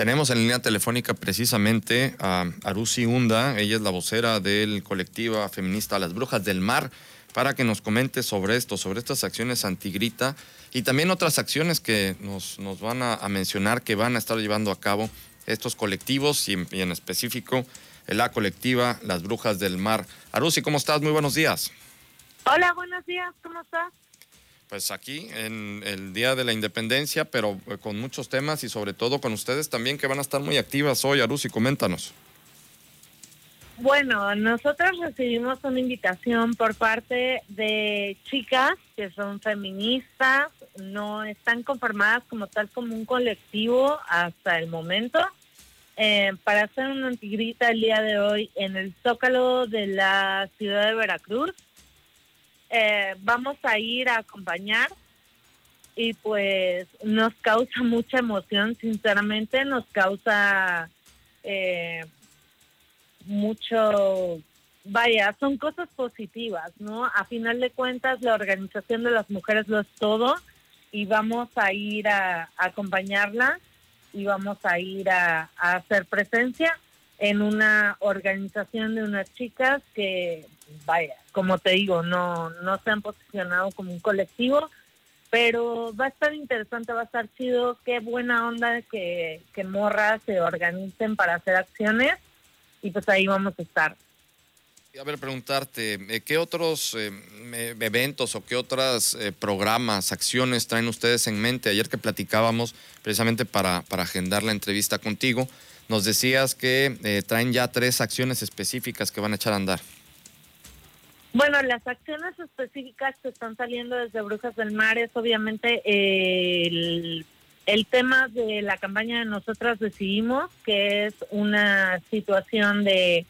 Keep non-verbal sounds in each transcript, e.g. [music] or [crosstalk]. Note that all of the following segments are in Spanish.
Tenemos en línea telefónica precisamente a Arusi Hunda, ella es la vocera del colectivo feminista Las Brujas del Mar, para que nos comente sobre esto, sobre estas acciones antigrita y también otras acciones que nos, nos van a, mencionar que van a estar llevando a cabo estos colectivos y en, específico la colectiva Las Brujas del Mar. Arusi, ¿cómo estás? Muy buenos días. Hola, buenos días, ¿cómo estás? Pues aquí en el Día de la Independencia, pero eh, con muchos temas y sobre todo con ustedes también que van a estar muy activas hoy, Arusi, coméntanos. Bueno, nosotros recibimos una invitación por parte de chicas que son feministas, no están conformadas como tal como un colectivo hasta el momento, eh, para hacer una antigrita el día de hoy en el Zócalo de la ciudad de Veracruz. Eh, vamos a ir a acompañar y pues nos causa mucha emoción, sinceramente, nos causa... Eh, mucho, vaya, son cosas positivas, ¿no? A final de cuentas, la organización de las mujeres lo es todo y vamos a ir a, acompañarla y vamos a ir a, hacer presencia en una organización de unas chicas que, vaya, como te digo, no, no se han posicionado como un colectivo, pero va a estar interesante, va a estar chido, qué buena onda que, que morras se organicen para hacer acciones y pues ahí vamos a estar. A ver, preguntarte, eh, ¿qué otros eh, eventos o qué otros eh, programas, acciones traen ustedes en mente? Ayer que platicábamos precisamente para, para agendar la entrevista contigo, nos decías que traen ya tres acciones específicas que van a echar a andar. Bueno, las acciones específicas que están saliendo desde Brujas del Mar es obviamente el el tema de la campaña de Nosotras Decidimos, que es una situación de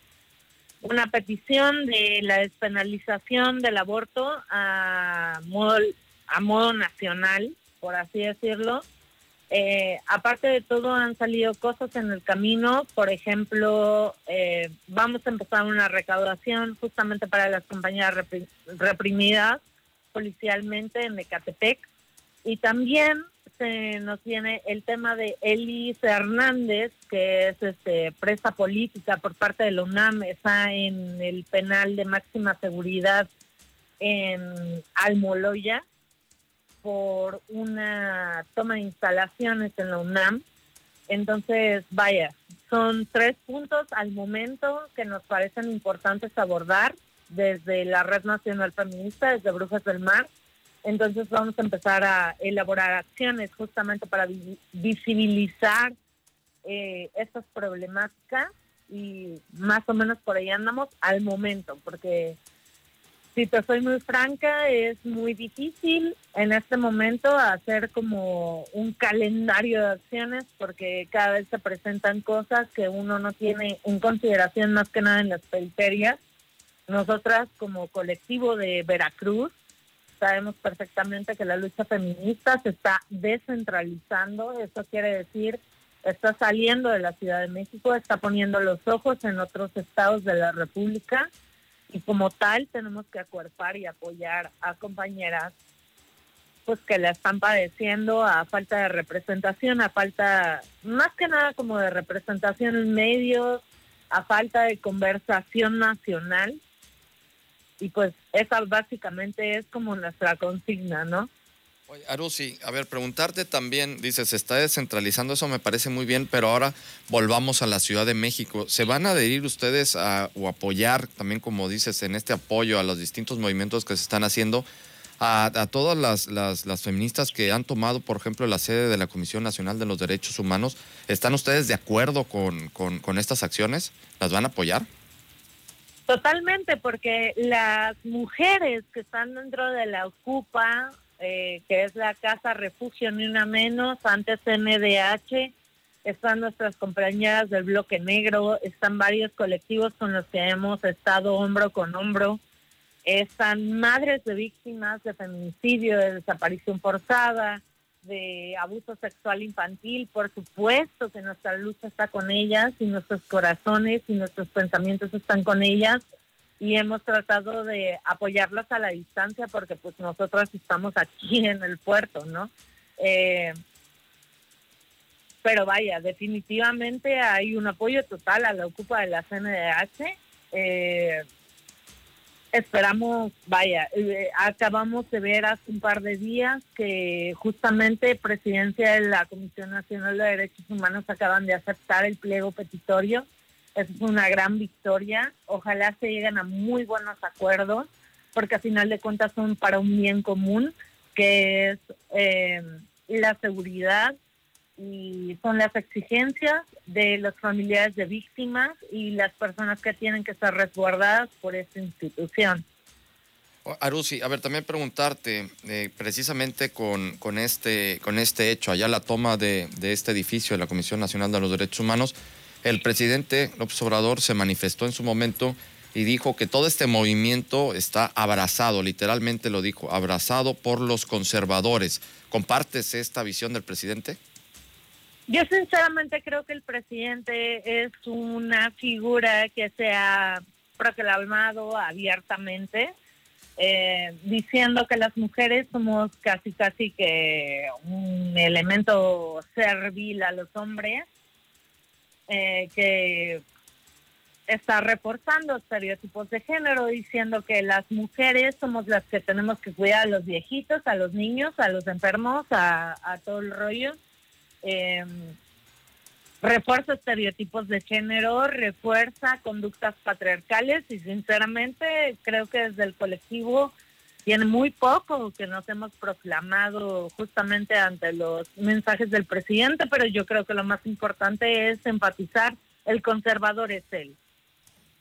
una petición de la despenalización del aborto a modo, a modo nacional, por así decirlo. Eh, aparte de todo, han salido cosas en el camino. Por ejemplo, eh, vamos a empezar una recaudación justamente para las compañías reprimidas policialmente en Ecatepec. Y también nos viene el tema de Elise Hernández, que es este presa política por parte de la UNAM, está en el penal de máxima seguridad en Almoloya por una toma de instalaciones en la UNAM. Entonces, vaya, son tres puntos al momento que nos parecen importantes abordar desde la Red Nacional Feminista, desde Brujas del Mar, entonces vamos a empezar a elaborar acciones justamente para visibilizar eh, estas problemáticas y más o menos por ahí andamos al momento, porque si te soy muy franca, es muy difícil en este momento hacer como un calendario de acciones porque cada vez se presentan cosas que uno no tiene en consideración más que nada en las periferias. Nosotras como colectivo de Veracruz sabemos perfectamente que la lucha feminista se está descentralizando, eso quiere decir está saliendo de la Ciudad de México, está poniendo los ojos en otros estados de la República y como tal tenemos que acuerpar y apoyar a compañeras pues que la están padeciendo a falta de representación, a falta más que nada como de representación en medios, a falta de conversación nacional y pues esa básicamente es como nuestra consigna, ¿no? Oye, Arusi, a ver, preguntarte también, dices, se está descentralizando, eso me parece muy bien, pero ahora volvamos a la Ciudad de México. ¿Se van a adherir ustedes a, o apoyar, también como dices, en este apoyo a los distintos movimientos que se están haciendo, a, todas las, feministas que han tomado, por ejemplo, la sede de la Comisión Nacional de los Derechos Humanos? ¿Están ustedes de acuerdo con, con, con estas acciones? ¿Las van a apoyar? Totalmente, porque las mujeres que están dentro de la Ocupa, eh, que es la Casa Refugio Ni Una Menos, antes MDH, están nuestras compañeras del Bloque Negro, están varios colectivos con los que hemos estado hombro con hombro, están madres de víctimas de feminicidio, de desaparición forzada, de abuso sexual infantil, por supuesto que nuestra lucha está con ellas y nuestros corazones y nuestros pensamientos están con ellas y hemos tratado de apoyarlas a la distancia porque pues nosotros estamos aquí [laughs] en el puerto, ¿no? Eh, pero vaya, definitivamente hay un apoyo total a la ocupa de la CNDH. Eh, esperamos, vaya, eh, acabamos de ver hace un par de días que justamente presidencia de la Comisión Nacional de Derechos Humanos acaban de aceptar el pliego petitorio. Es una gran victoria. Ojalá se lleguen a muy buenos acuerdos, porque a final de cuentas son para un bien común, que es eh, la seguridad y son las exigencias de los familiares de víctimas y las personas que tienen que estar resguardadas por esta institución. Arusi, a ver, también preguntarte, eh, precisamente con, con, este, con este hecho, allá la toma de, de, este edificio de la Comisión Nacional de los Derechos Humanos, el presidente López Obrador se manifestó en su momento y dijo que todo este movimiento está abrazado, literalmente lo dijo, abrazado por los conservadores. ¿Compartes esta visión del presidente? Yo sinceramente creo que el presidente es una figura que se ha proclamado abiertamente, eh, diciendo que las mujeres somos casi casi que un elemento servil a los hombres, eh, que está reforzando estereotipos de género, diciendo que las mujeres somos las que tenemos que cuidar a los viejitos, a los niños, a los enfermos, a, a todo el rollo. Eh, refuerza estereotipos de género, refuerza conductas patriarcales y sinceramente creo que desde el colectivo tiene muy poco que nos hemos proclamado justamente ante los mensajes del presidente, pero yo creo que lo más importante es enfatizar el conservador es él.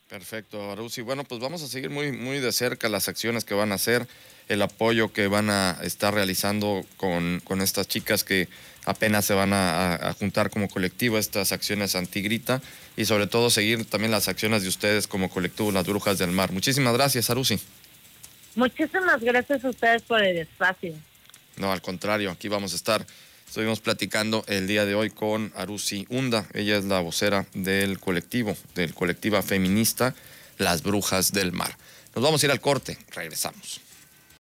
Perfecto, Arusi. Bueno, pues vamos a seguir muy, muy de cerca las acciones que van a hacer, el apoyo que van a estar realizando con, con estas chicas que apenas se van a, juntar como colectivo estas acciones antigrita y sobre todo seguir también las acciones de ustedes como colectivo Las Brujas del Mar. Muchísimas gracias, Arusi. Muchísimas gracias a ustedes por el espacio. No, al contrario, aquí vamos a estar. Estuvimos platicando el día de hoy con Arusi Hunda. Ella es la vocera del colectivo, del colectiva feminista Las Brujas del Mar. Nos vamos a ir al corte. Regresamos.